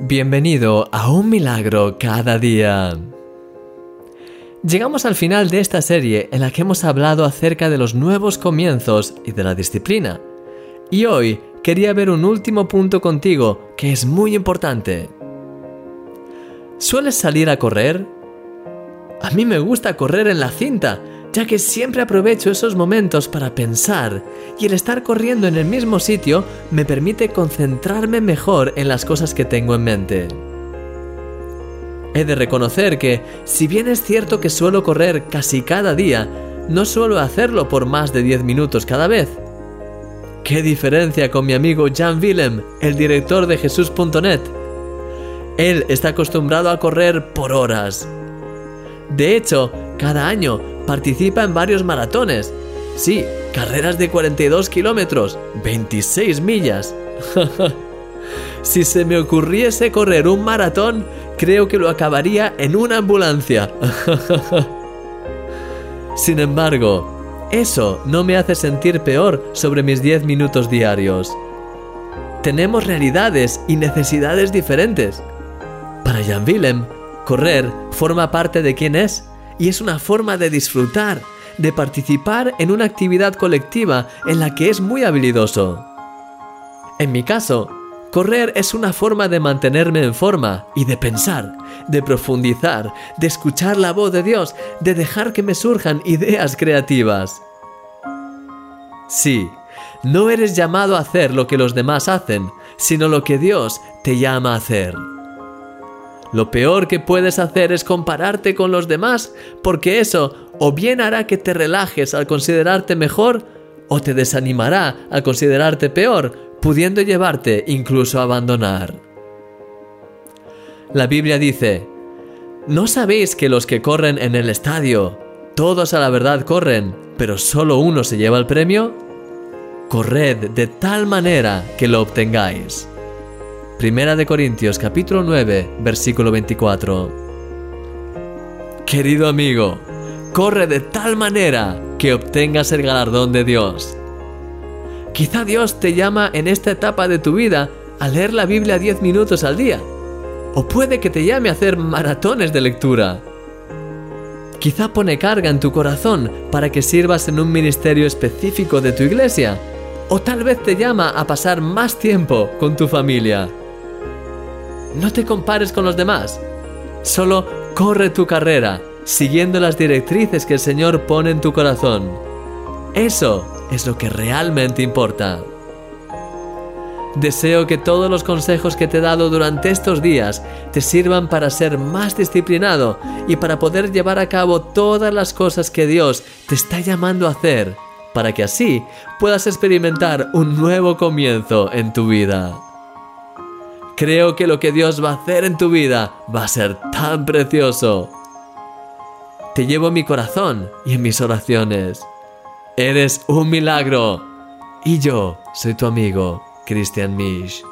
Bienvenido a Un Milagro cada día. Llegamos al final de esta serie en la que hemos hablado acerca de los nuevos comienzos y de la disciplina. Y hoy quería ver un último punto contigo que es muy importante. ¿Sueles salir a correr? A mí me gusta correr en la cinta, ya que siempre aprovecho esos momentos para pensar y el estar corriendo en el mismo sitio me permite concentrarme mejor en las cosas que tengo en mente. He de reconocer que, si bien es cierto que suelo correr casi cada día, no suelo hacerlo por más de 10 minutos cada vez. ¿Qué diferencia con mi amigo Jan Willem, el director de Jesús.net? Él está acostumbrado a correr por horas. De hecho, cada año participa en varios maratones. Sí, carreras de 42 kilómetros, 26 millas. si se me ocurriese correr un maratón, creo que lo acabaría en una ambulancia. Sin embargo, eso no me hace sentir peor sobre mis 10 minutos diarios. Tenemos realidades y necesidades diferentes. Para Jan Willem, correr forma parte de quién es y es una forma de disfrutar, de participar en una actividad colectiva en la que es muy habilidoso. En mi caso, correr es una forma de mantenerme en forma y de pensar, de profundizar, de escuchar la voz de Dios, de dejar que me surjan ideas creativas. Sí, no eres llamado a hacer lo que los demás hacen, sino lo que Dios te llama a hacer. Lo peor que puedes hacer es compararte con los demás, porque eso o bien hará que te relajes al considerarte mejor, o te desanimará al considerarte peor, pudiendo llevarte incluso a abandonar. La Biblia dice, ¿no sabéis que los que corren en el estadio, todos a la verdad corren, pero solo uno se lleva el premio? Corred de tal manera que lo obtengáis. Primera de Corintios capítulo 9, versículo 24. Querido amigo, corre de tal manera que obtengas el galardón de Dios. Quizá Dios te llama en esta etapa de tu vida a leer la Biblia 10 minutos al día. O puede que te llame a hacer maratones de lectura. Quizá pone carga en tu corazón para que sirvas en un ministerio específico de tu iglesia. O tal vez te llama a pasar más tiempo con tu familia. No te compares con los demás. Solo corre tu carrera, siguiendo las directrices que el Señor pone en tu corazón. Eso es lo que realmente importa. Deseo que todos los consejos que te he dado durante estos días te sirvan para ser más disciplinado y para poder llevar a cabo todas las cosas que Dios te está llamando a hacer, para que así puedas experimentar un nuevo comienzo en tu vida. Creo que lo que Dios va a hacer en tu vida va a ser tan precioso. Te llevo en mi corazón y en mis oraciones. Eres un milagro. Y yo soy tu amigo, Christian Misch.